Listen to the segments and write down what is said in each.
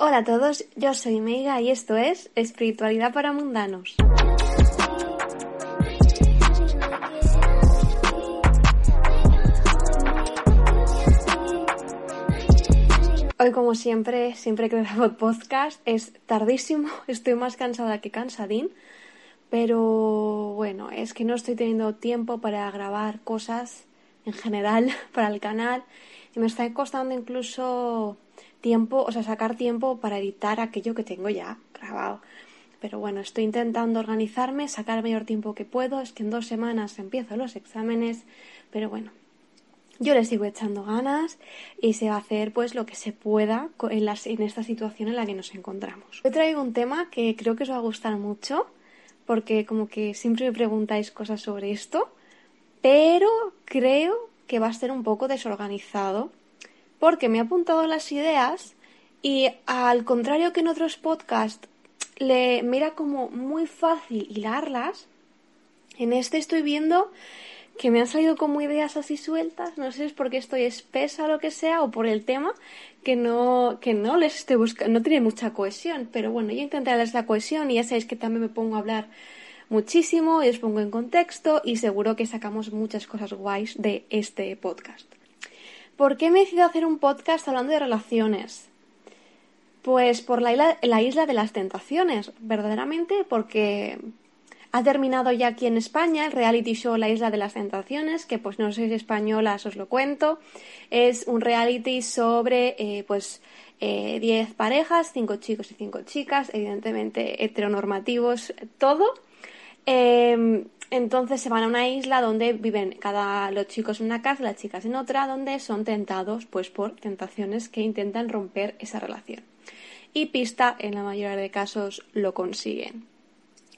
Hola a todos, yo soy Meiga y esto es Espiritualidad para Mundanos. Hoy como siempre, siempre que grabo podcast es tardísimo, estoy más cansada que cansadín, pero bueno, es que no estoy teniendo tiempo para grabar cosas en general para el canal y me está costando incluso tiempo, o sea, sacar tiempo para editar aquello que tengo ya grabado. Pero bueno, estoy intentando organizarme, sacar el mayor tiempo que puedo. Es que en dos semanas empiezo los exámenes, pero bueno, yo le sigo echando ganas y se va a hacer pues lo que se pueda en, en esta situación en la que nos encontramos. Hoy traigo un tema que creo que os va a gustar mucho, porque como que siempre me preguntáis cosas sobre esto, pero creo que va a ser un poco desorganizado porque me he apuntado las ideas y al contrario que en otros podcasts le mira como muy fácil hilarlas, en este estoy viendo que me han salido como ideas así sueltas, no sé si es porque estoy espesa o lo que sea, o por el tema, que no, que no les estoy buscando, no tiene mucha cohesión, pero bueno, yo intenté darles la cohesión y ya sabéis que también me pongo a hablar muchísimo y os pongo en contexto y seguro que sacamos muchas cosas guays de este podcast. ¿Por qué me he decidido hacer un podcast hablando de relaciones? Pues por la isla, de las tentaciones, verdaderamente, porque ha terminado ya aquí en España el reality show La Isla de las Tentaciones, que pues no sois españolas, os lo cuento. Es un reality sobre eh, pues 10 eh, parejas, 5 chicos y 5 chicas, evidentemente heteronormativos, todo. Em, entonces se van a una isla donde viven cada los chicos en una casa, las chicas en otra, donde son tentados pues por tentaciones que intentan romper esa relación. Y pista en la mayoría de casos lo consiguen.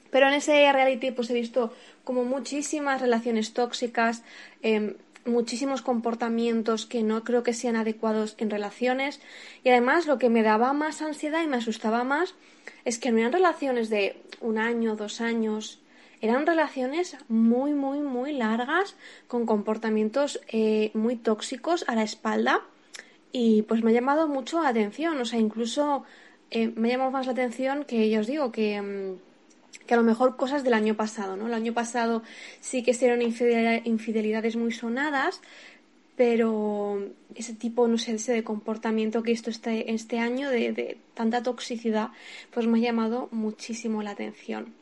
Pero en ese reality pues he visto como muchísimas relaciones tóxicas, em, muchísimos comportamientos que no creo que sean adecuados en relaciones y además lo que me daba más ansiedad y me asustaba más es que no eran relaciones de un año, dos años, eran relaciones muy, muy, muy largas, con comportamientos eh, muy tóxicos a la espalda. Y pues me ha llamado mucho la atención, o sea, incluso eh, me ha llamado más la atención que ya os digo que, mm, que a lo mejor cosas del año pasado, ¿no? El año pasado sí que eran infidelidades muy sonadas, pero ese tipo, no sé, ese de comportamiento que esto este, este año de, de, tanta toxicidad, pues me ha llamado muchísimo la atención.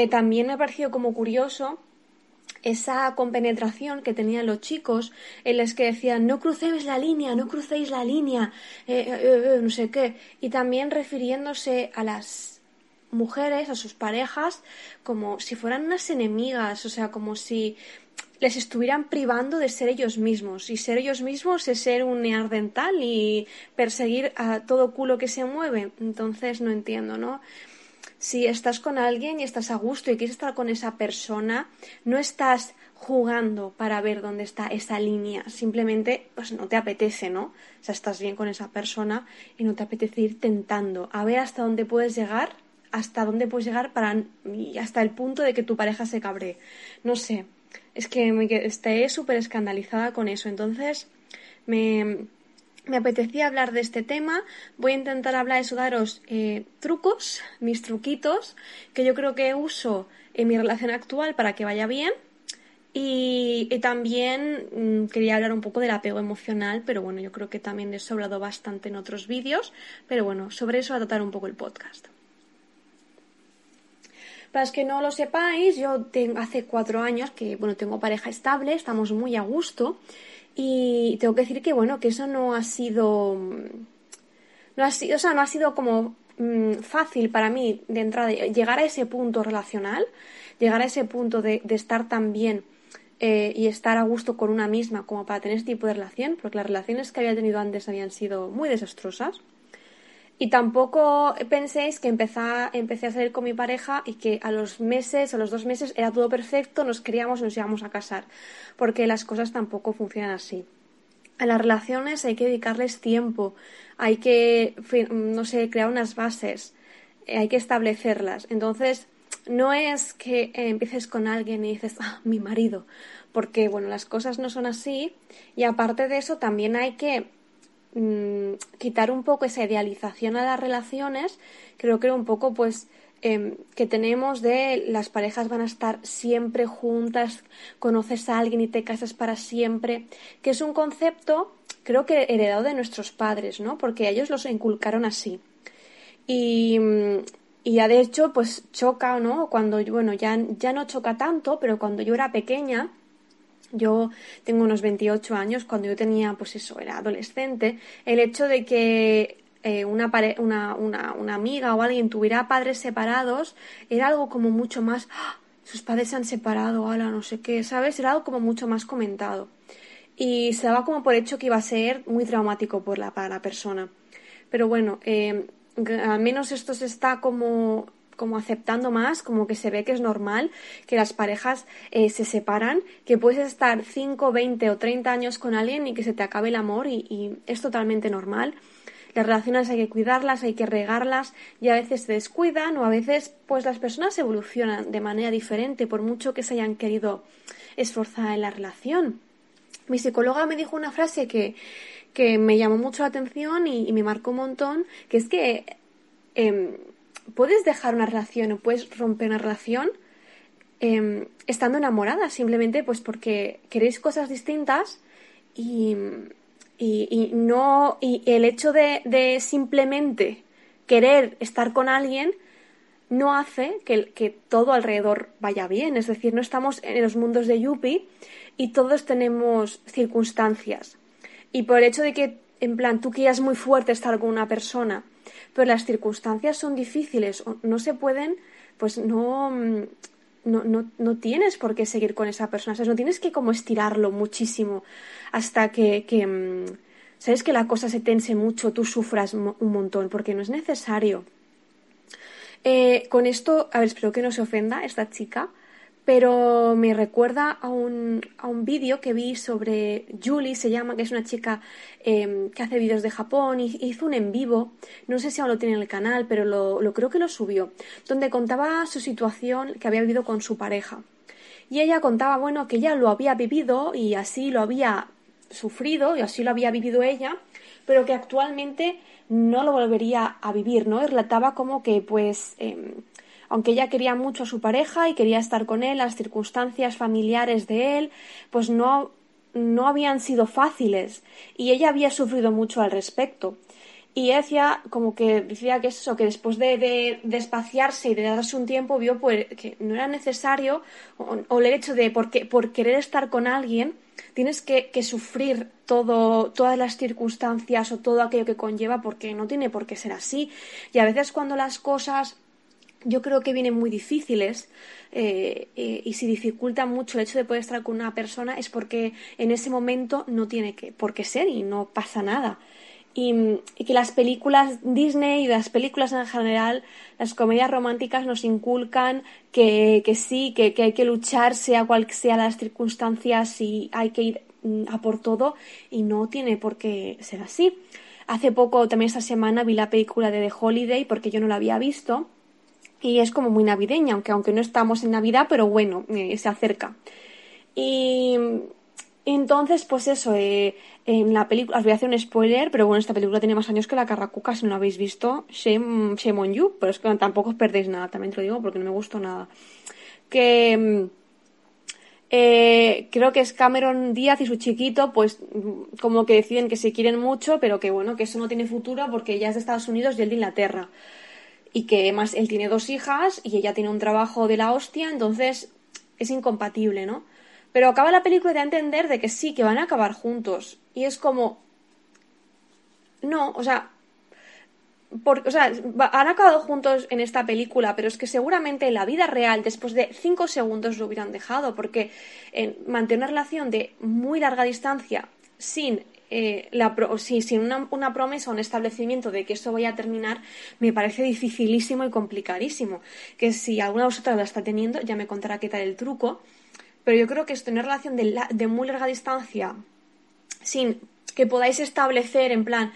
Eh, también me ha parecido como curioso esa compenetración que tenían los chicos en los que decían no crucéis la línea, no crucéis la línea, eh, eh, no sé qué, y también refiriéndose a las mujeres, a sus parejas, como si fueran unas enemigas, o sea, como si les estuvieran privando de ser ellos mismos. Y ser ellos mismos es ser un neardental y perseguir a todo culo que se mueve. Entonces no entiendo, ¿no? Si estás con alguien y estás a gusto y quieres estar con esa persona, no estás jugando para ver dónde está esa línea, simplemente pues no te apetece, ¿no? O sea, estás bien con esa persona y no te apetece ir tentando a ver hasta dónde puedes llegar, hasta dónde puedes llegar para hasta el punto de que tu pareja se cabre. No sé, es que me esté súper escandalizada con eso, entonces me me apetecía hablar de este tema. Voy a intentar hablar eso, daros eh, trucos, mis truquitos, que yo creo que uso en mi relación actual para que vaya bien. Y, también mm, quería hablar un poco del apego emocional, pero bueno, yo creo que también he sobrado bastante en otros vídeos. Pero bueno, sobre eso va a tratar un poco el podcast. Para los que no lo sepáis, yo tengo, hace cuatro años que bueno, tengo pareja estable, estamos muy a gusto. Y tengo que decir que, bueno, que eso no ha sido. No ha sido, o sea, no ha sido como mm, fácil para mí de entrada llegar a ese punto relacional, llegar a ese punto de, estar tan bien eh, y estar a gusto con una misma como para tener este tipo de relación, porque las relaciones que había tenido antes habían sido muy desastrosas. Y tampoco penséis que empecé, empecé a salir con mi pareja y que a los meses, a los dos meses era todo perfecto, nos queríamos y nos íbamos a casar, porque las cosas tampoco funcionan así. A las relaciones hay que dedicarles tiempo, hay que, no sé, crear unas bases, eh, hay que establecerlas. Entonces, no es que empieces con alguien y dices, ah, mi marido, porque, bueno, las cosas no son así y aparte de eso también hay que mm, quitar un poco esa idealización a las relaciones, creo que un poco pues em, que tenemos de las parejas van a estar siempre juntas, conoces a alguien y te casas para siempre, que es un concepto creo que heredado de nuestros padres, ¿no? Porque ellos los inculcaron así. Y, mm, y ya de hecho, pues choca, ¿no? Cuando, bueno, ya, ya no choca tanto, pero cuando yo era pequeña, yo tengo unos 28 años, cuando yo tenía, pues eso, era adolescente, el hecho de que eh, una, una, una, una, amiga o alguien tuviera padres separados era algo como mucho más, ¡ah! sus padres se han separado, ala, no sé qué, ¿sabes? Era algo como mucho más comentado. Y se daba como por hecho que iba a ser muy traumático por la, para la persona. Pero bueno, eh, al menos esto se está como como aceptando más, como que se ve que es normal que las parejas eh, se separan, que puedes estar 5, 20 o 30 años con alguien y que se te acabe el amor y, es totalmente normal. Las relaciones hay que cuidarlas, hay que regarlas y a veces se descuidan o a veces pues las personas evolucionan de manera diferente por mucho que se hayan querido esforzar en la relación. Mi psicóloga me dijo una frase que, que me llamó mucho la atención y, me marcó un montón, que es que em, puedes dejar una relación o puedes romper una relación em, estando enamorada, simplemente pues porque queréis cosas distintas y, y, no y el hecho de, simplemente querer estar con alguien no hace que, que, todo alrededor vaya bien. Es decir, no estamos en los mundos de Yuppie y todos tenemos circunstancias. Y por el hecho de que, en plan, tú quieras muy fuerte estar con una persona, pero las circunstancias son difíciles, no se pueden, pues no, mm, no, no, no tienes por qué seguir con esa persona. no tienes que como estirarlo muchísimo hasta que, que mm, sabes que la cosa se tense mucho, tú sufras un montón, porque no es necesario. Eh, con esto, a ver, espero que no se ofenda esta chica, pero me recuerda a un, a un vídeo que vi sobre Julie, se llama, que es una chica em, que hace vídeos de Japón, y hizo un en vivo, no sé si aún lo tiene en el canal, pero lo, creo que lo subió, donde contaba su situación que había vivido con su pareja. Y ella contaba, bueno, que ella lo había vivido y así lo había sufrido y así lo había vivido ella, pero que actualmente no lo volvería a vivir, ¿no? Y relataba como que, pues, em, aunque ella quería mucho a su pareja y quería estar con él, las circunstancias familiares de él, pues no, no habían sido fáciles y ella había sufrido mucho al respecto. Y decía, como que decía que eso, que después de, de, y de darse un tiempo, vio pues, que no era necesario, o, el hecho de porque, por querer estar con alguien, tienes que, que, sufrir todo, todas las circunstancias o todo aquello que conlleva, porque no tiene por qué ser así. Y a veces cuando las cosas yo creo que vienen muy difíciles eh, eh, y si dificulta mucho el hecho de poder estar con una persona es porque en ese momento no tiene que, por qué ser y no pasa nada. Y, que las películas Disney y las películas en general, las comedias románticas nos inculcan que, que sí, que, que, hay que luchar sea cual sea las circunstancias y hay que ir mm, a por todo y no tiene por qué ser así. Hace poco, también esta semana, vi la película de The Holiday porque yo no la había visto y es como muy navideña, aunque, aunque no estamos en Navidad, pero bueno, eh, se acerca. Y entonces, pues eso, eh, en la película, os voy a hacer un spoiler, pero bueno, esta película tiene más años que la Carracuca, si no la habéis visto, shame, on you, pero es que tampoco os perdéis nada, también te lo digo porque no me gustó nada. Que eh, creo que es Cameron Díaz y su chiquito, pues como que deciden que se quieren mucho, pero que bueno, que eso no tiene futuro porque ella es de Estados Unidos y él de Inglaterra y que además él tiene dos hijas y ella tiene un trabajo de la hostia, entonces es incompatible, ¿no? Pero acaba la película de entender de que sí, que van a acabar juntos. Y es como... No, o sea, porque, o sea, han acabado juntos en esta película, pero es que seguramente en la vida real, después de cinco segundos lo hubieran dejado, porque en mantener una relación de muy larga distancia sin eh, la sin una, promesa o un establecimiento de que esto vaya a terminar, me parece dificilísimo y complicadísimo. Que si alguna de vosotras la está teniendo, ya me contará qué tal el truco. Pero yo creo que esto, una relación de, de muy larga distancia, sin que podáis establecer en plan,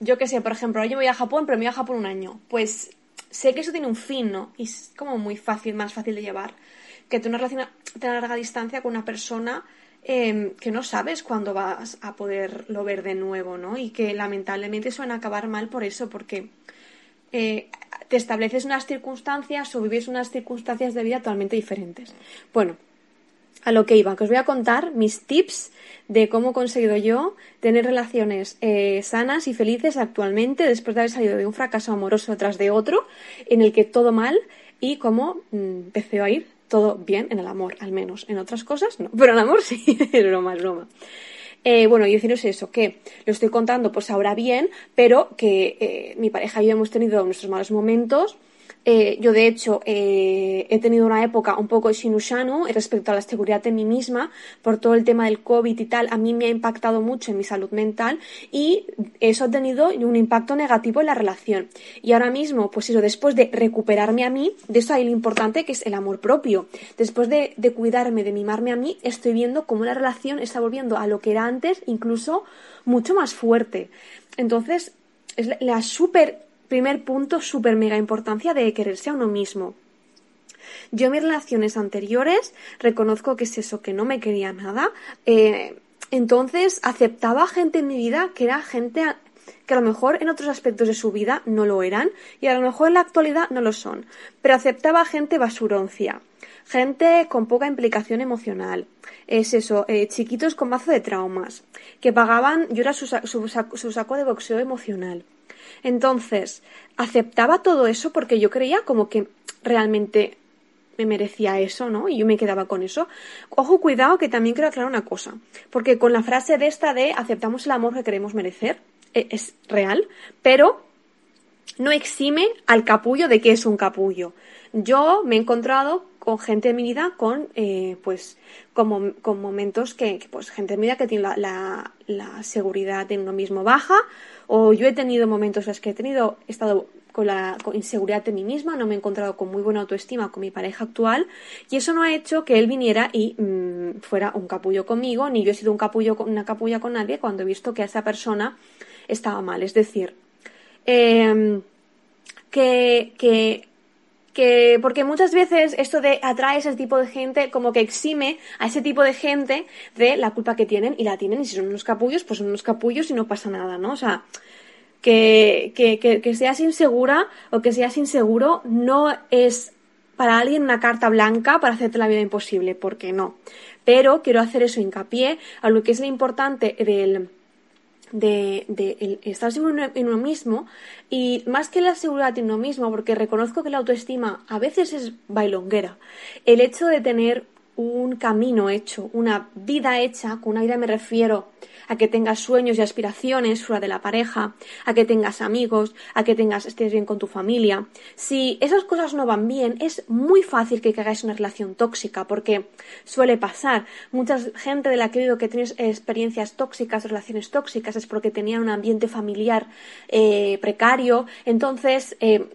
yo qué sé, por ejemplo, yo voy a Japón, pero me voy a Japón un año. Pues sé que eso tiene un fin, ¿no? Y es como muy fácil, más fácil de llevar. Que tener una relación de larga distancia con una persona Em, que no sabes cuándo vas a poderlo ver de nuevo, ¿no? Y que lamentablemente suelen acabar mal por eso, porque eh, te estableces unas circunstancias o vives unas circunstancias de vida totalmente diferentes. Bueno, a lo que iba, que os voy a contar mis tips de cómo he conseguido yo tener relaciones eh, sanas y felices actualmente después de haber salido de un fracaso amoroso tras de otro, en el que todo mal y cómo mm, empecé a ir todo bien en el amor, al menos. En otras cosas no, pero en el amor sí, es broma, es broma. Eh, bueno, y deciros eso, que lo estoy contando pues ahora bien, pero que eh, mi pareja y yo hemos tenido nuestros malos momentos, eh, yo, de hecho, eh, he tenido una época un poco shinushanu respecto a la seguridad de mí misma por todo el tema del COVID y tal. A mí me ha impactado mucho en mi salud mental y eso ha tenido un impacto negativo en la relación. Y ahora mismo, pues eso, después de recuperarme a mí, de eso hay lo importante que es el amor propio. Después de, de cuidarme, de mimarme a mí, estoy viendo cómo la relación está volviendo a lo que era antes, incluso mucho más fuerte. Entonces, es la súper Primer punto, súper mega importancia de quererse a uno mismo. Yo en mis relaciones anteriores reconozco que es eso, que no me quería nada. Eh, entonces aceptaba gente en mi vida que era gente que a lo mejor en otros aspectos de su vida no lo eran y a lo mejor en la actualidad no lo son. Pero aceptaba gente basuroncia, gente con poca implicación emocional. Es eso, eh, chiquitos con mazo de traumas, que pagaban, yo era su saco de boxeo emocional. Entonces, aceptaba todo eso porque yo creía como que realmente me merecía eso, ¿no? Y yo me quedaba con eso. Ojo, cuidado, que también quiero aclarar una cosa. Porque con la frase de esta de aceptamos el amor que queremos merecer, e, es real, pero no exime al capullo de que es un capullo. Yo me he encontrado con gente de mi vida con, eh, pues, con, con momentos que, pues, gente de mi vida que tiene la, seguridad en uno mismo baja, o yo he tenido momentos en los que he tenido, he estado con la inseguridad de mí misma, no me he encontrado con muy buena autoestima con mi pareja actual, y eso no ha hecho que él viniera y mm, fuera un capullo conmigo, ni yo he sido un capullo, una capulla con nadie cuando he visto que esa persona estaba mal. Es decir, em, que, que que porque muchas veces esto de atrae ese tipo de gente como que exime a ese tipo de gente de la culpa que tienen y la tienen y si son unos capullos pues son unos capullos y no pasa nada, ¿no? O sea, que, que, que, que seas insegura o que seas inseguro no es para alguien una carta blanca para hacerte la vida imposible, porque no. Pero quiero hacer eso hincapié a lo que es lo importante del de, de estar seguro en uno mismo y más que la seguridad en uno mismo, porque reconozco que la autoestima a veces es bailonguera, el hecho de tener un camino hecho, una vida hecha, con una vida me refiero a que tengas sueños y aspiraciones fuera de la pareja, a que tengas amigos, a que tengas, estés bien con tu familia. Si esas cosas no van bien, es muy fácil que caigáis una relación tóxica, porque suele pasar. Mucha gente de la que he oído que tienes experiencias tóxicas, relaciones tóxicas, es porque tenía un ambiente familiar eh, precario. Entonces, eh,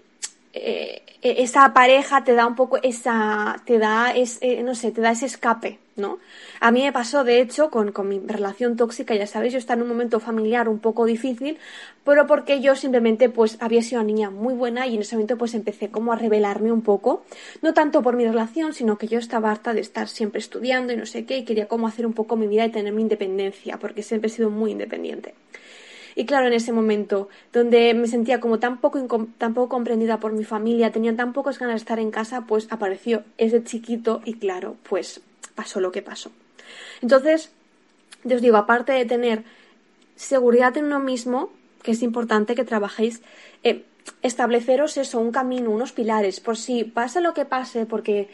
eh, esa pareja te da un poco esa, te da, es, eh, no sé, te da ese escape, ¿no? A mí me pasó, de hecho, con, con mi relación tóxica, ya sabéis, yo estaba en un momento familiar un poco difícil, pero porque yo simplemente, pues, había sido una niña muy buena y en ese momento, pues, empecé como a revelarme un poco, no tanto por mi relación, sino que yo estaba harta de estar siempre estudiando y no sé qué, y quería como hacer un poco mi vida y tener mi independencia, porque siempre he sido muy independiente. Y claro, en ese momento, donde me sentía como tan poco, tan poco comprendida por mi familia, tenía tan pocas ganas de estar en casa, pues apareció ese chiquito y claro, pues pasó lo que pasó. Entonces, os digo, aparte de tener seguridad en uno mismo, que es importante que trabajéis, eh, estableceros eso, un camino, unos pilares, por si pasa lo que pase, porque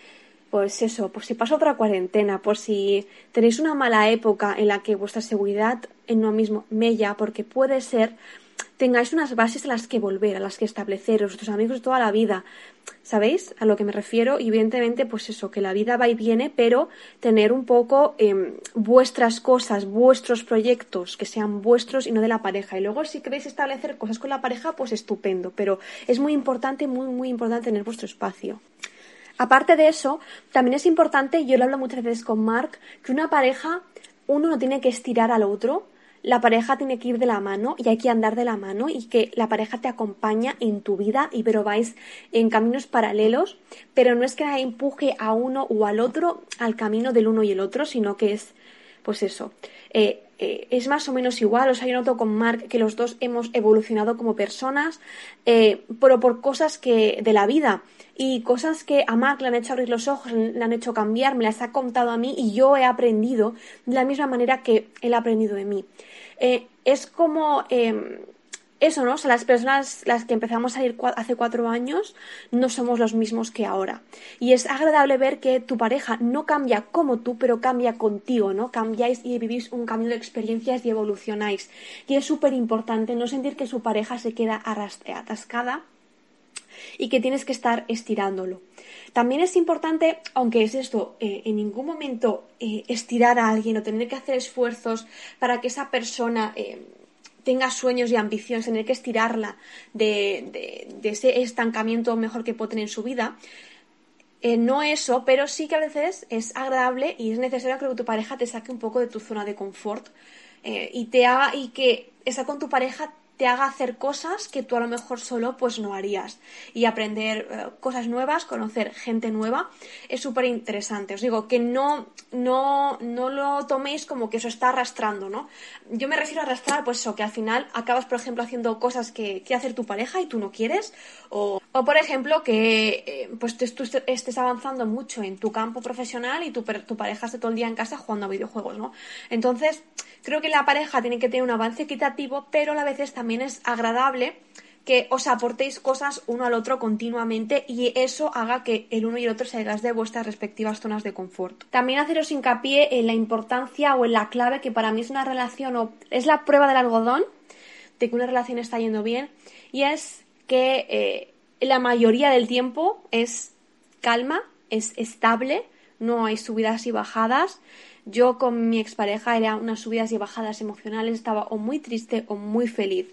pues eso, por si pasa otra cuarentena, por si tenéis una mala época en la que vuestra seguridad en uno mismo mella, porque puede ser tengáis unas bases a las que volver, a las que establecer, vuestros amigos de toda la vida. ¿Sabéis a lo que me refiero? Y evidentemente, pues eso, que la vida va y viene, pero tener un poco em, vuestras cosas, vuestros proyectos, que sean vuestros y no de la pareja. Y luego, si queréis establecer cosas con la pareja, pues estupendo. Pero es muy importante, muy, muy importante tener vuestro espacio. Aparte de eso, también es importante, yo lo hablo muchas veces con Mark, que una pareja, uno no tiene que estirar al otro, la pareja tiene que ir de la mano y hay que andar de la mano y que la pareja te acompaña en tu vida y pero vais en caminos paralelos, pero no es que empuje a uno o al otro al camino del uno y el otro, sino que es, pues eso, eh, eh, es más o menos igual. O sea, yo noto con Mark que los dos hemos evolucionado como personas, eh, pero por cosas que de la vida y cosas que a Mark le han hecho abrir los ojos, le han hecho cambiar, me las ha contado a mí y yo he aprendido de la misma manera que él ha aprendido de mí. Es como eso, ¿no? O sea, las personas las que empezamos a ir hace cuatro años no somos los mismos que ahora. Y es agradable ver que tu pareja no cambia como tú, pero cambia contigo, ¿no? Cambiáis y vivís un camino de experiencias y evolucionáis. Y es súper importante no sentir que su pareja se queda atascada y que tienes que estar estirándolo. También es importante, aunque es esto, eh, en ningún momento eh, estirar a alguien o tener que hacer esfuerzos para que esa persona eh, tenga sueños y ambiciones, tener que estirarla de, ese estancamiento mejor que puede tener en su vida. Eh, no eso, pero sí que a veces es agradable y es necesario que tu pareja te saque un poco de tu zona de confort eh, y te haga y que estar con tu pareja te haga hacer cosas que tú a lo mejor solo pues no harías y aprender eh, cosas nuevas, conocer gente nueva es súper interesante. Os digo que no, no, no lo toméis como que eso está arrastrando, ¿no? Yo me refiero a arrastrar pues eso, que al final acabas por ejemplo haciendo cosas que quiere hacer tu pareja y tú no quieres o, o por ejemplo que eh, pues tú estés avanzando mucho en tu campo profesional y tu, tu pareja esté todo el día en casa jugando a videojuegos, ¿no? Entonces creo que la pareja tiene que tener un avance equitativo pero a también también es agradable que os aportéis cosas uno al otro continuamente y eso haga que el uno y el otro salgáis de vuestras respectivas zonas de confort. También haceros hincapié en la importancia o en la clave que para mí es una relación o es la prueba del algodón de que una relación está yendo bien y es que eh, la mayoría del tiempo es calma, es estable, no hay subidas y bajadas. Yo con mi expareja era unas subidas y bajadas emocionales, estaba o muy triste o muy feliz.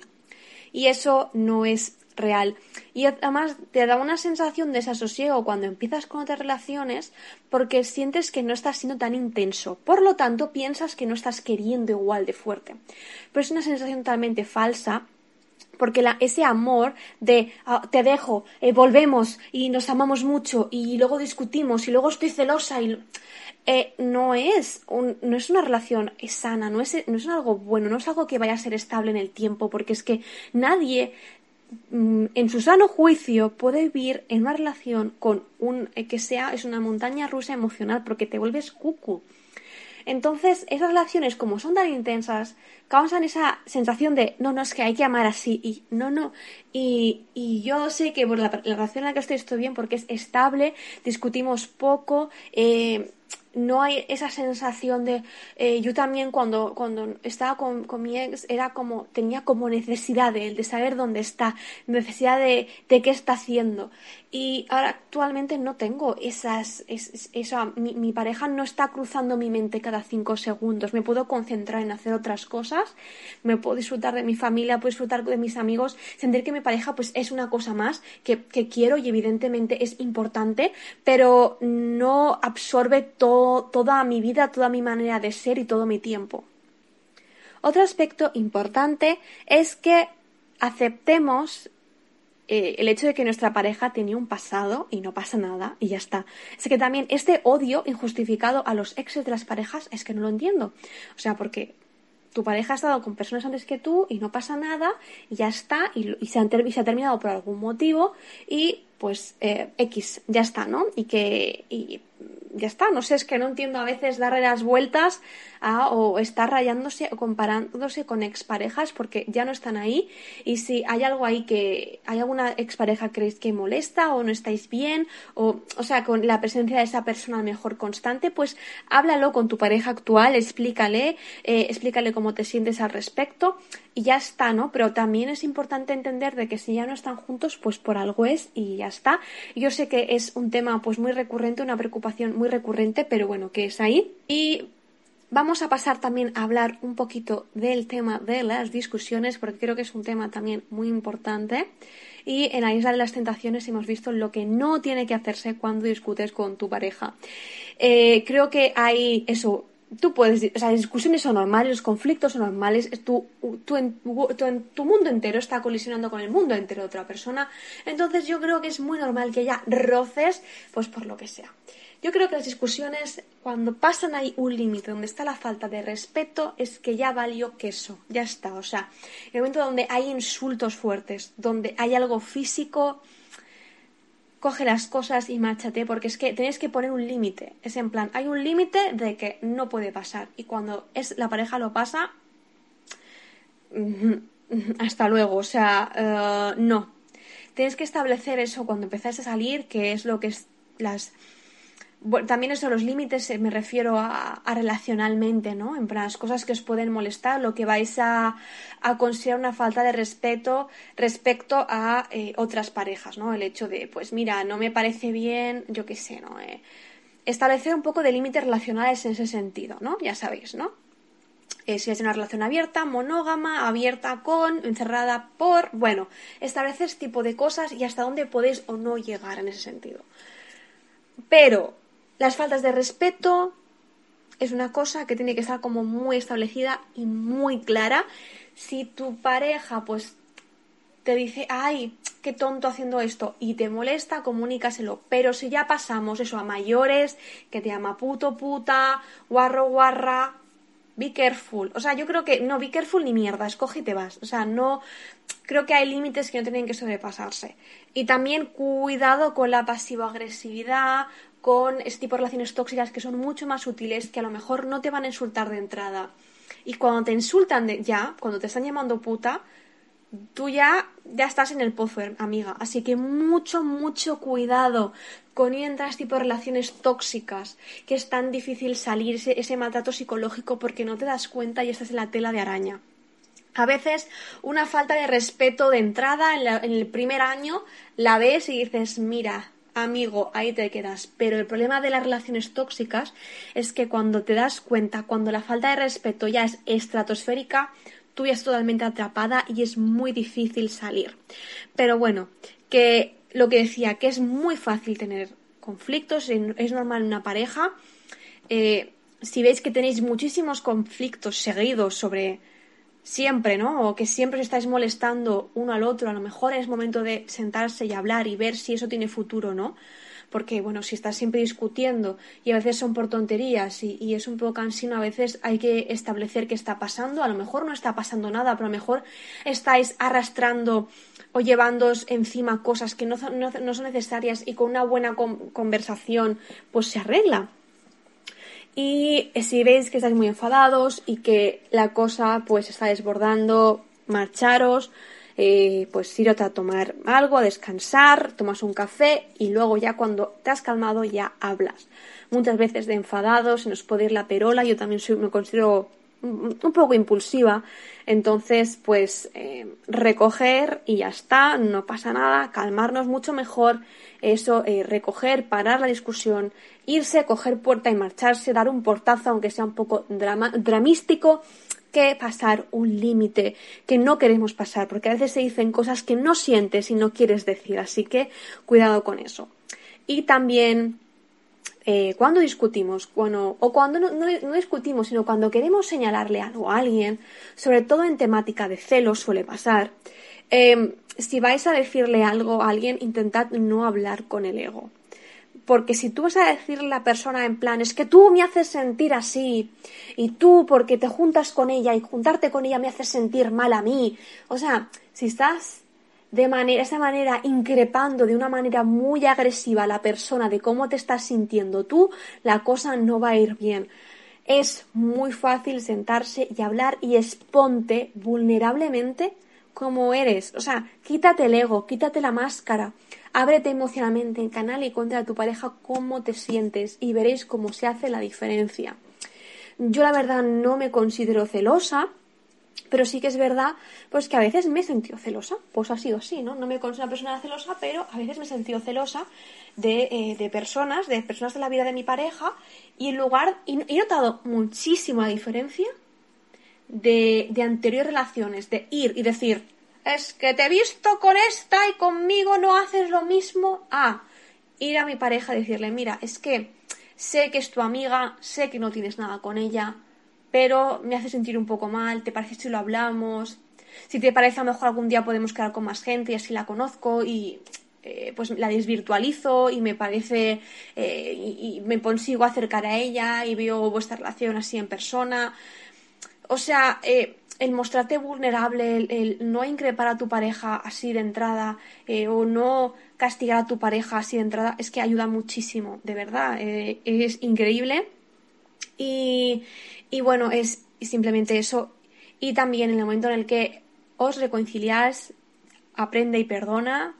Y eso no es real. Y además te da una sensación de desasosiego cuando empiezas con otras relaciones porque sientes que no estás siendo tan intenso. Por lo tanto, piensas que no estás queriendo igual de fuerte. Pero es una sensación totalmente falsa porque ese amor de ah, te dejo, eh, volvemos y nos amamos mucho y luego discutimos y luego estoy celosa y eh, no es no es una relación sana, no es, no es algo bueno, no es algo que vaya a ser estable en el tiempo, porque es que nadie mm, en su sano juicio puede vivir en una relación con un eh, que sea es una montaña rusa emocional porque te vuelves cucu. Entonces, esas relaciones, como son tan intensas, causan esa sensación de, no, no, es que hay que amar así, y no, no. Y, yo sé que por la, relación en la que estoy estoy bien porque es estable, discutimos poco, eh, no hay esa sensación de eh, yo también cuando, cuando estaba con, con, mi ex era como tenía como necesidad de él de saber dónde está necesidad de, de qué está haciendo. Y ahora actualmente no tengo esas es, esa mi, mi, pareja no está cruzando mi mente cada cinco segundos. Me puedo concentrar en hacer otras cosas me puedo disfrutar de mi familia puedo disfrutar de mis amigos sentir que mi pareja pues es una cosa más que, que quiero y evidentemente es importante pero no absorbe todo toda mi vida, toda mi manera de ser y todo mi tiempo. Otro aspecto importante es que aceptemos eh, el hecho de que nuestra pareja tenía un pasado y no pasa nada y ya está. Es que también este odio injustificado a los exes de las parejas es que no lo entiendo. O sea, porque tu pareja ha estado con personas antes que tú y no pasa nada y ya está y, se, se, ha terminado por algún motivo y pues eh, X, ya está, ¿no? Y que ya está, no sé, es que no entiendo a veces darle las vueltas a, o estar rayándose o comparándose con exparejas porque ya no están ahí. Y si hay algo ahí que hay alguna expareja creéis que molesta o no estáis bien o o sea con la presencia de esa persona mejor constante pues háblalo con tu pareja actual explícale eh, explícale cómo te sientes al respecto y ya está, ¿no? Pero también es importante entender de que si ya no están juntos, pues por algo es y ya está. Yo sé que es un tema pues muy recurrente, una preocupación muy recurrente, pero bueno, que es ahí. Y vamos a pasar también a hablar un poquito del tema de las discusiones, porque creo que es un tema también muy importante. Y en la isla de las tentaciones hemos visto lo que no tiene que hacerse cuando discutes con tu pareja. Eh, creo que hay eso, tú puedes, o sea, las discusiones son normales, los conflictos son normales, tu, tu, tu, mundo entero está colisionando con el mundo entero de otra persona, entonces yo creo que es muy normal que haya roces, pues por lo que sea. Yo creo que las discusiones, cuando pasan ahí un límite donde está la falta de respeto, es que ya valió queso, ya está. O sea, en el momento donde hay insultos fuertes, donde hay algo físico, coge las cosas y márchate, porque es que tenéis que poner un límite. Es en plan, hay un límite de que no puede pasar. Y cuando es la pareja lo pasa, hasta luego. O sea, eh, no. Tenéis que establecer eso cuando empezáis a salir, que es lo que es las también eso, los límites eh, me refiero a, relacionalmente, ¿no? En plan, las cosas que os pueden molestar, lo que vais a, considerar una falta de respeto respecto a eh, otras parejas, ¿no? El hecho de, pues mira, no me parece bien, yo qué sé, ¿no? Eh, establecer un poco de límites relacionales en ese sentido, ¿no? Ya sabéis, ¿no? si es una relación abierta, monógama, abierta con, encerrada por, bueno, establecer este tipo de cosas y hasta dónde podéis o no llegar en ese sentido. Pero las faltas de respeto es una cosa que tiene que estar como muy establecida y muy clara. Si tu pareja pues te dice, ay, qué tonto haciendo esto y te molesta, comunícaselo. Pero si ya pasamos eso a mayores, que te llama puto, puta, guarro, guarra, be careful. O sea, yo creo que no, be careful ni mierda, escoge y te vas. O sea, no, creo que hay límites que no tienen que sobrepasarse. Y también cuidado con la pasivo-agresividad, con este tipo de relaciones tóxicas que son mucho más útiles, que a lo mejor no te van a insultar de entrada. Y cuando te insultan de, ya, cuando te están llamando puta, tú ya, ya estás en el pozo, amiga. Así que mucho, mucho cuidado con ir a este tipo de relaciones tóxicas, que es tan difícil salir ese, ese maltrato psicológico porque no te das cuenta y estás en la tela de araña. A veces una falta de respeto de entrada en, el primer año la ves y dices, mira, amigo, ahí te quedas. Pero el problema de las relaciones tóxicas es que cuando te das cuenta, cuando la falta de respeto ya es estratosférica, tú ya estás totalmente atrapada y es muy difícil salir. Pero bueno, que lo que decía, que es muy fácil tener conflictos, es normal en una pareja. Eh, si veis que tenéis muchísimos conflictos seguidos sobre siempre, ¿no? O que siempre os estáis molestando uno al otro, a lo mejor es momento de sentarse y hablar y ver si eso tiene futuro, ¿no? Porque, bueno, si estás siempre discutiendo y a veces son por tonterías y, es un poco cansino, a veces hay que establecer qué está pasando. A lo mejor no está pasando nada, pero a lo mejor estáis arrastrando o llevándoos encima cosas que no, no son necesarias y con una buena conversación, pues se arregla. Y si veis que estáis muy enfadados y que la cosa pues está desbordando, marcharos, eh, pues iros a tomar algo, a descansar, tomas un café y luego ya cuando te has calmado ya hablas. Muchas veces de enfadados se nos puede ir la perola, yo también soy, me considero un poco impulsiva, entonces pues eh, recoger y ya está, no pasa nada, calmarnos mucho mejor, eso, eh, recoger, parar la discusión, irse, coger puerta y marcharse, dar un portazo, aunque sea un poco dramístico, que pasar un límite que no queremos pasar, porque a veces se dicen cosas que no sientes y no quieres decir, así que cuidado con eso. Y también eh, cuando discutimos, o cuando no, discutimos, sino cuando queremos señalarle algo a alguien, sobre todo en temática de celos suele pasar, em, si vais a decirle algo a alguien, intentad no hablar con el ego. Porque si tú vas a decirle a la persona en plan, es que tú me haces sentir así, y tú porque te juntas con ella y juntarte con ella me hace sentir mal a mí. O sea, si estás de manera, esa manera increpando de una manera muy agresiva a la persona de cómo te estás sintiendo tú, la cosa no va a ir bien. Es muy fácil sentarse y hablar y exponte vulnerablemente como eres. O sea, quítate el ego, quítate la máscara. Ábrete emocionalmente en canal y cuéntale a tu pareja cómo te sientes y veréis cómo se hace la diferencia. Yo la verdad no me considero celosa, Pero sí que es verdad, pues que a veces me he sentido celosa. Pues ha sido así, ¿no? No me considero una persona celosa, pero a veces me he sentido celosa de, eh, de personas, de personas de la vida de mi pareja. Y en lugar, y he notado muchísimo la diferencia de, de anteriores relaciones, de ir y decir, es que te he visto con esta y conmigo no haces lo mismo. A ir a mi pareja y decirle, mira, es que sé que es tu amiga, sé que no tienes nada con ella, pero me hace sentir un poco mal, ¿te parece si lo hablamos? Si te parece a lo mejor algún día podemos quedar con más gente y así la conozco y eh, pues la desvirtualizo y me parece eh, y, me consigo acercar a ella y veo vuestra relación así en persona. O sea, eh, el mostrarte vulnerable, el, no increpar a tu pareja así de entrada o no castigar a tu pareja así de entrada es que ayuda muchísimo, de verdad, es increíble. Y, y bueno, es simplemente eso. Y también en el momento en el que os reconciliáis, aprende y perdona,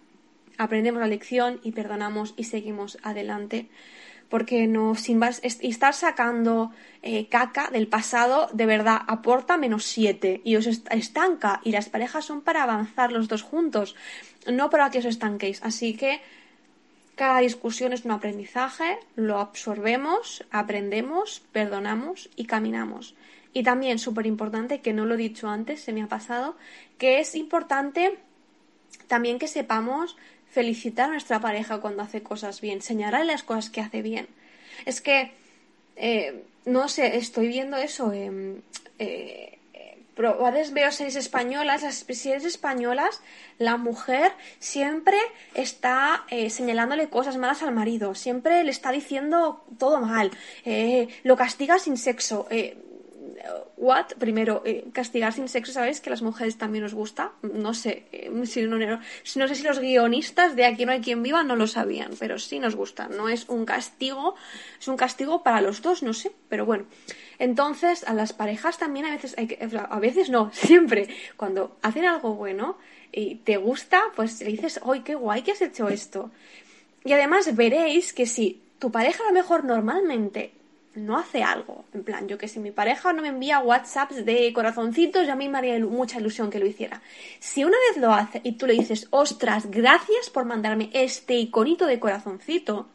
aprendemos la lección y perdonamos y seguimos adelante. Porque no, sin estar sacando eh, caca del pasado, de verdad, aporta menos siete y os estanca. Y las parejas son para avanzar los dos juntos, no para que os estanquéis. Así que cada discusión es un aprendizaje, lo absorbemos, aprendemos, perdonamos y caminamos. Y también, súper importante, que no lo he dicho antes, se me ha pasado, que es importante también que sepamos felicitar a nuestra pareja cuando hace cosas bien, señalarle las cosas que hace bien. Es que, eh, no sé, estoy viendo eso. Eh, veces veo series españolas, las series españolas, la mujer siempre está eh, señalándole cosas malas al marido, siempre le está diciendo todo mal, eh, lo castiga sin sexo. Eh, what? Primero, castigar sin sexo, ¿sabéis que las mujeres también nos gusta? No sé, si no, no, sé si los guionistas de Aquí no hay quien viva no lo sabían, pero sí nos gusta. No es un castigo, es un castigo para los dos, no sé, pero bueno. Entonces, a las parejas también a veces hay que, a veces no, siempre, cuando hacen algo bueno y te gusta, pues le dices, ¡ay, qué guay que has hecho esto! Y además veréis que si tu pareja a lo mejor normalmente no hace algo, en plan, yo que si mi pareja no me envía WhatsApps de corazoncitos, ya a mí me haría mucha ilusión que lo hiciera. Si una vez lo hace y tú le dices, ostras, gracias por mandarme este iconito de corazoncito,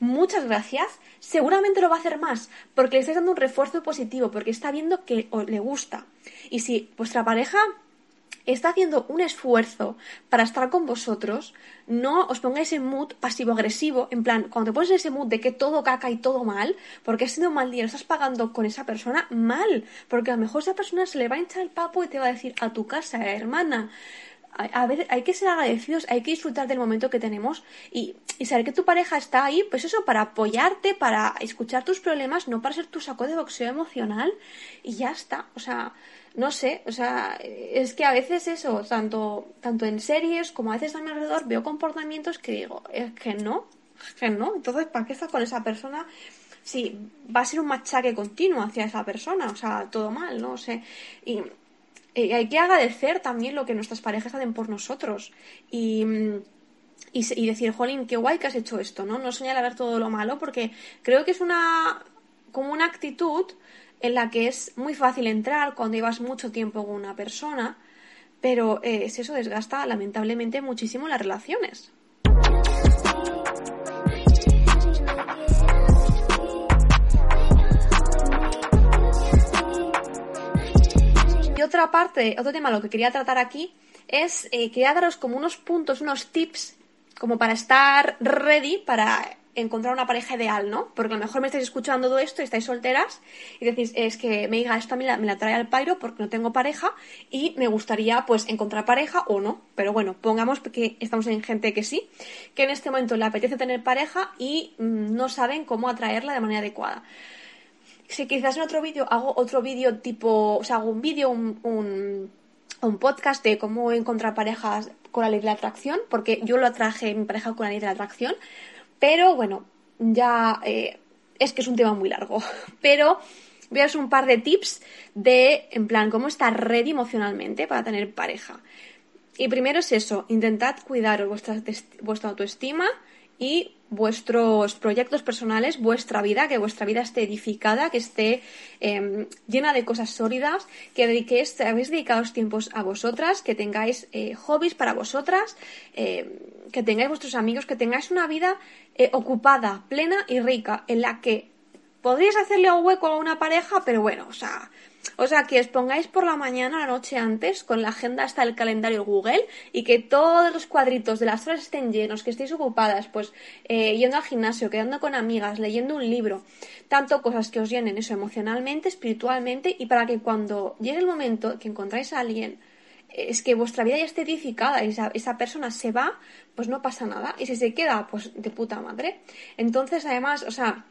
muchas gracias, seguramente lo va a hacer más, porque le estáis dando un refuerzo positivo, porque está viendo que le gusta. Y si vuestra pareja está haciendo un esfuerzo para estar con vosotros, no os pongáis en mood pasivo-agresivo, en plan, cuando te pones en ese mood de que todo caca y todo mal, porque has sido un mal día, lo estás pagando con esa persona mal, porque a lo mejor esa persona se le va a hinchar el papo y te va a decir a tu casa, hermana, a veces hay que ser agradecidos, hay que disfrutar del momento que tenemos y, saber que tu pareja está ahí, pues eso, para apoyarte, para escuchar tus problemas, no para ser tu saco de boxeo emocional y ya está. O sea, no sé, o sea, es que a veces eso, tanto, tanto en series como a veces a mi alrededor, veo comportamientos que digo, es que no, es que no. Entonces, ¿para qué estás con esa persona? Sí, va a ser un machaque continuo hacia esa persona, o sea, todo mal, ¿no? sé. Y eh, hay que agradecer también lo que nuestras parejas hacen por nosotros. Y, y, decir, jolín, qué guay que has hecho esto, ¿no? No señalar todo lo malo, porque creo que es una como una actitud en la que es muy fácil entrar cuando llevas mucho tiempo con una persona, pero eh, eso desgasta lamentablemente muchísimo las relaciones. Y otra parte, otro tema lo que quería tratar aquí es, eh, quería daros como unos puntos, unos tips, como para estar ready para encontrar una pareja ideal, ¿no? Porque a lo mejor me estáis escuchando todo esto y estáis solteras y decís, es que me diga esto a mí me la trae al pairo porque no tengo pareja y me gustaría pues encontrar pareja o no. Pero bueno, pongamos que estamos en gente que sí, que en este momento le apetece tener pareja y mm, no saben cómo atraerla de manera adecuada si quizás en otro vídeo hago otro vídeo tipo, o sea, hago un vídeo, un, un, podcast de cómo encontrar parejas con la ley de la atracción, porque yo lo atraje mi pareja con la ley de la atracción, pero bueno, ya eh, es que es un tema muy largo, pero voy a dar un par de tips de, en plan, cómo estar ready emocionalmente para tener pareja. Y primero es eso, intentad cuidar vuestra, vuestra autoestima y vuestros proyectos personales, vuestra vida, que vuestra vida esté edificada, que esté em, llena de cosas sólidas, que habéis dedicado tiempos a vosotras, que tengáis eh, hobbies para vosotras, em, que tengáis vuestros amigos, que tengáis una vida eh, ocupada, plena y rica, en la que podríais hacerle un hueco a una pareja, pero bueno, o sea, o sea, que os pongáis por la mañana, la noche antes, con la agenda hasta el calendario Google y que todos los cuadritos de las horas estén llenos, que estéis ocupadas, pues eh, yendo al gimnasio, quedando con amigas, leyendo un libro, tanto cosas que os llenen eso emocionalmente, espiritualmente y para que cuando llegue el momento que encontráis a alguien, es que vuestra vida ya esté edificada y esa, esa, persona se va, pues no pasa nada. Y si se queda, pues de puta madre. Entonces, además, o sea,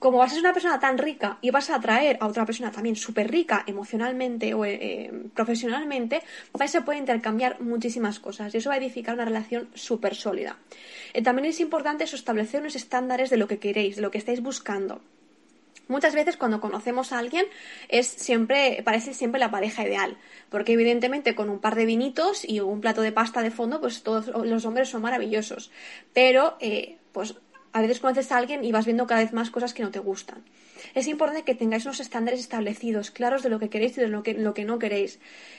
como vas a ser una persona tan rica y vas a atraer a otra persona también súper rica emocionalmente o eh, profesionalmente, vais a poder intercambiar muchísimas cosas y eso va a edificar una relación súper sólida. Eh, también es importante eso, establecer unos estándares de lo que queréis, de lo que estáis buscando. Muchas veces cuando conocemos a alguien es siempre, parece siempre la pareja ideal, porque evidentemente con un par de vinitos y un plato de pasta de fondo, pues todos los hombres son maravillosos. Pero, eh, pues a veces conoces a alguien y vas viendo cada vez más cosas que no te gustan. Es importante que tengáis unos estándares establecidos, claros de lo que queréis y de lo que, lo que no queréis.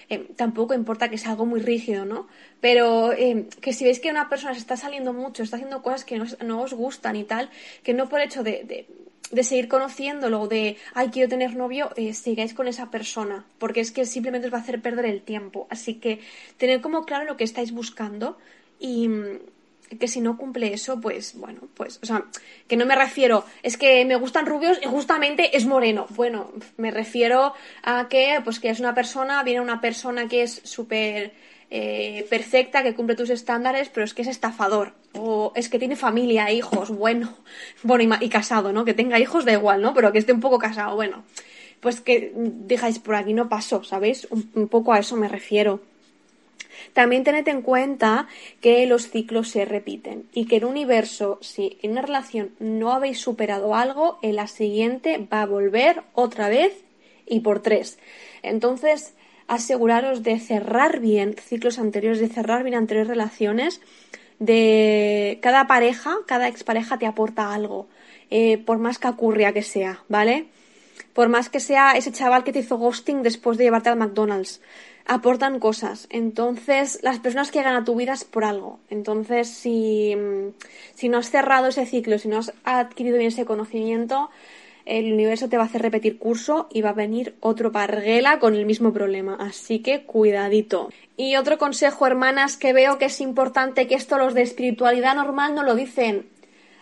Eh, tampoco importa que sea algo muy rígido, ¿no? Pero eh, que si veis que una persona se está saliendo mucho, está haciendo cosas que no, os gustan y tal, que no por hecho de, de, seguir conociéndolo, de, ay, quiero tener novio, eh, sigáis con esa persona, porque es que simplemente os va a hacer perder el tiempo. Así que tened como claro lo que estáis buscando y que si no cumple eso, pues bueno, pues, o sea, que no me refiero, es que me gustan rubios y justamente es moreno. Bueno, me refiero a que, pues que es una persona, viene una persona que es súper eh, perfecta, que cumple tus estándares, pero es que es estafador. O es que tiene familia, hijos, bueno, bueno, y, casado, ¿no? Que tenga hijos da igual, ¿no? Pero que esté un poco casado, bueno. Pues que dejáis por aquí no pasó, ¿sabéis? un poco a eso me refiero. También tened en cuenta que los ciclos se repiten y que en un universo, si en una relación no habéis superado algo, en la siguiente va a volver otra vez y por tres. Entonces, aseguraros de cerrar bien ciclos anteriores, de cerrar bien anteriores relaciones, de cada pareja, cada expareja te aporta algo, eh, por más cacurria que sea, ¿vale? Por más que sea ese chaval que te hizo ghosting después de llevarte al McDonald's aportan cosas. Entonces, las personas que llegan a tu vida es por algo. Entonces, si, si no has cerrado ese ciclo, si no has adquirido bien ese conocimiento, el universo te va a hacer repetir curso y va a venir otro parguela con el mismo problema. Así que cuidadito. Y otro consejo, hermanas, que veo que es importante que esto los de espiritualidad normal no lo dicen.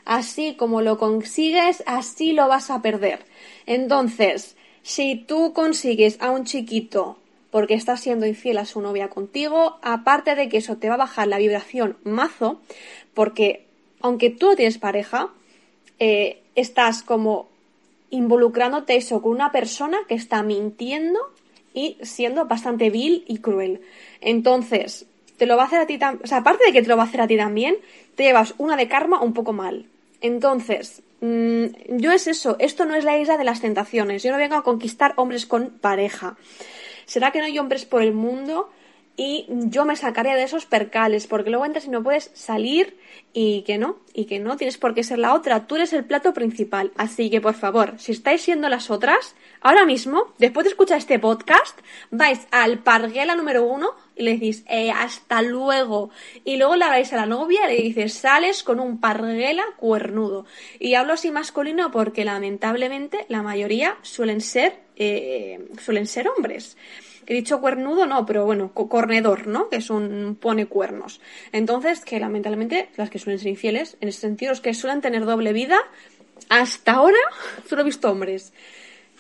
Así como lo consigues, así lo vas a perder. Entonces, si tú consigues a un chiquito porque estás siendo infiel a su novia contigo, aparte de que eso te va a bajar la vibración mazo, porque aunque tú no tienes pareja, eh, estás como involucrándote eso con una persona que está mintiendo y siendo bastante vil y cruel. Entonces, te lo va a hacer a ti también, o sea, aparte de que te lo va a hacer a ti también, te llevas una de karma un poco mal. Entonces, mm, yo es eso, esto no es la isla de las tentaciones, yo no vengo a conquistar hombres con pareja. ¿Será que no hay hombres por el mundo? Y yo me sacaría de esos percales, porque luego entras y no puedes salir y que no, y que no tienes por qué ser la otra. Tú eres el plato principal. Así que, por favor, si estáis siendo las otras, ahora mismo, después de escuchar este podcast, vais al parguela número uno y le decís, eh, hasta luego. Y luego le vais a la novia y le dices, sales con un parguela cuernudo. Y hablo así masculino porque lamentablemente la mayoría suelen ser eh, suelen ser hombres. He dicho cuernudo, no, pero bueno, cornedor, ¿no? Que es un pone cuernos. Entonces, que lamentablemente las que suelen ser infieles, en ese sentido, los que suelen tener doble vida, hasta ahora solo he visto hombres.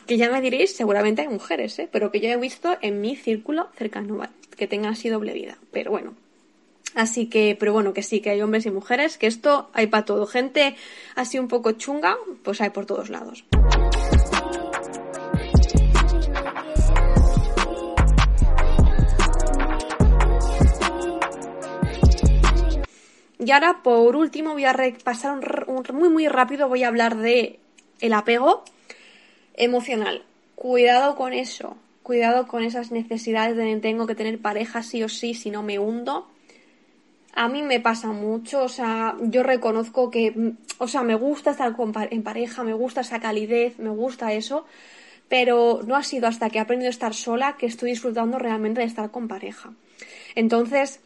Que ya me diréis, seguramente hay mujeres, ¿eh? Pero que yo he visto en mi círculo cercano, Que tengan así doble vida. Pero bueno, Así que, pero bueno, que sí, que hay hombres y mujeres, que esto hay para todo. Gente así un poco chunga, pues hay por todos lados. Y ahora, por último, voy a repasar muy, muy rápido, voy a hablar de el apego emocional. Cuidado con eso. Cuidado con esas necesidades de tengo que tener pareja sí o sí, si no me hundo. a mí me pasa mucho, o sea, yo reconozco que, o sea, me gusta estar en pareja, me gusta esa calidez, me gusta eso, pero no ha sido hasta que he aprendido a estar sola que estoy disfrutando realmente de estar con pareja. Entonces,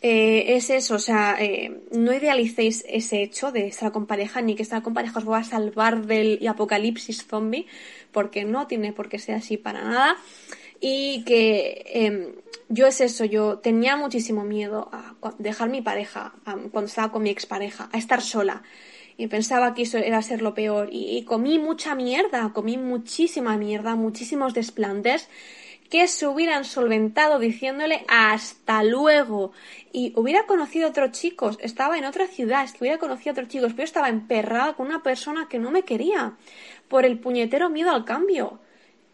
eh, es eso, o sea, eh, no idealicéis ese hecho de estar con pareja, ni que estar con pareja os va a salvar del apocalipsis zombie, porque no tiene por qué ser así para nada. Y que em, yo es eso, yo tenía muchísimo miedo a dejar mi pareja, cuando estaba con mi expareja, a estar sola. Y pensaba que eso era ser lo peor. y comí mucha mierda, comí muchísima mierda, muchísimos desplantes que se hubieran solventado diciéndole hasta luego. Y hubiera conocido a otros chicos, estaba en otra ciudad, es que hubiera conocido a otros chicos, pero estaba emperrada con una persona que no me quería, por el puñetero miedo al cambio.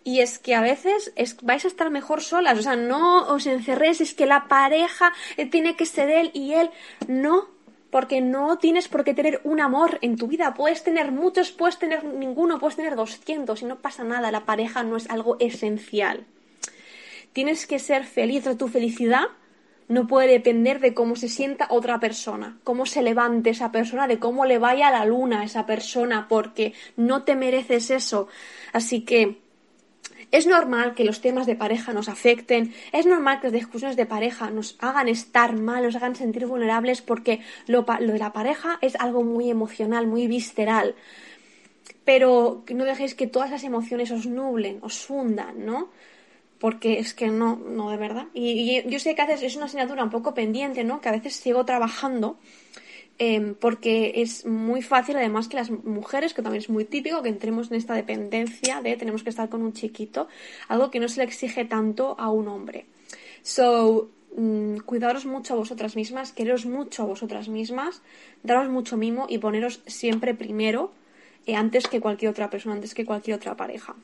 Y es que a veces es, vais a estar mejor solas, o sea, no os encerréis, es que la pareja tiene que ser él y él. No, porque no tienes por qué tener un amor en tu vida. Puedes tener muchos, puedes tener ninguno, puedes tener 200 y no pasa nada. La pareja no es algo esencial. Tienes que ser feliz, tu felicidad no puede depender de cómo se sienta otra persona, cómo se levante esa persona, de cómo le vaya la luna esa persona, porque no te mereces eso. Así que es normal que los temas de pareja nos afecten, es normal que las discusiones de pareja nos hagan estar mal, nos hagan sentir vulnerables, porque lo, lo de la pareja es algo muy emocional, muy visceral. Pero no dejéis que todas las emociones os nublen, os fundan, ¿no? Porque es que no, no de verdad. Y, yo sé que a veces es una asignatura un poco pendiente, ¿no? Que a veces sigo trabajando em, porque es muy fácil, además que las mujeres, que también es muy típico, que entremos en esta dependencia de tenemos que estar con un chiquito, algo que no se le exige tanto a un hombre. So, mm, cuidaros mucho a vosotras mismas, quereros mucho a vosotras mismas, daros mucho mimo y poneros siempre primero, eh, antes que cualquier otra persona, antes que cualquier otra pareja.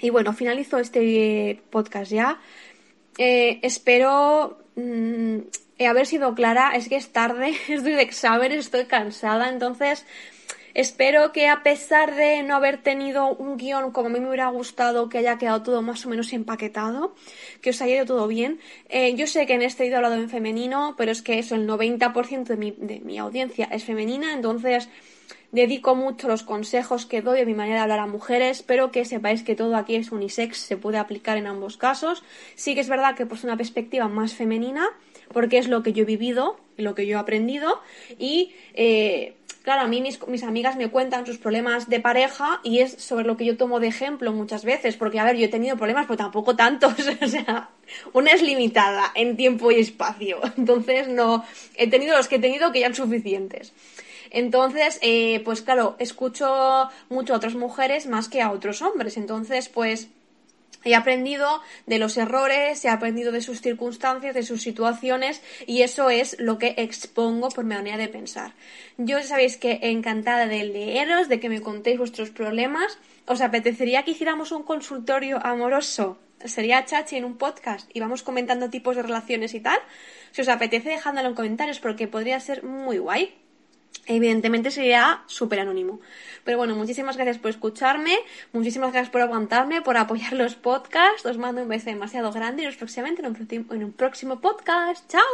Y bueno, finalizo este podcast ya. Eh, espero mm, haber sido clara. Es que es tarde, estoy de exámenes, estoy cansada. Entonces, espero que a pesar de no haber tenido un guion como a mí me hubiera gustado, que haya quedado todo más o menos empaquetado, que os haya ido todo bien. Eh, yo sé que en este he hablado en femenino, pero es que eso, el 90% de mi, de mi audiencia es femenina. Entonces, Dedico mucho los consejos que doy de mi manera de hablar a mujeres, pero que sepáis que todo aquí es unisex, se puede aplicar en ambos casos. Sí que es verdad que pues una perspectiva más femenina, porque es lo que yo he vivido, lo que yo he aprendido, y eh, claro, a mí mis, mis, amigas me cuentan sus problemas de pareja y es sobre lo que yo tomo de ejemplo muchas veces, porque a ver, yo he tenido problemas, pero tampoco tantos, o sea, una es limitada en tiempo y espacio, entonces no, he tenido los que he tenido que ya son suficientes. Entonces, eh, pues claro, escucho mucho a otras mujeres más que a otros hombres. Entonces, pues He aprendido de los errores, he aprendido de sus circunstancias, de sus situaciones y eso es lo que expongo por mi manera de pensar. Yo sabéis que encantada de leeros, de que me contéis vuestros problemas. ¿Os apetecería que hiciéramos un consultorio amoroso? Sería chachi en un podcast y vamos comentando tipos de relaciones y tal. Si os apetece, dejadlo en comentarios porque podría ser muy guay. Evidentemente sería súper anónimo. Pero bueno, muchísimas gracias por escucharme, muchísimas gracias por aguantarme, por apoyar los podcasts. Os mando un beso demasiado grande y nos próximamente en un, en un próximo podcast. ¡Chao!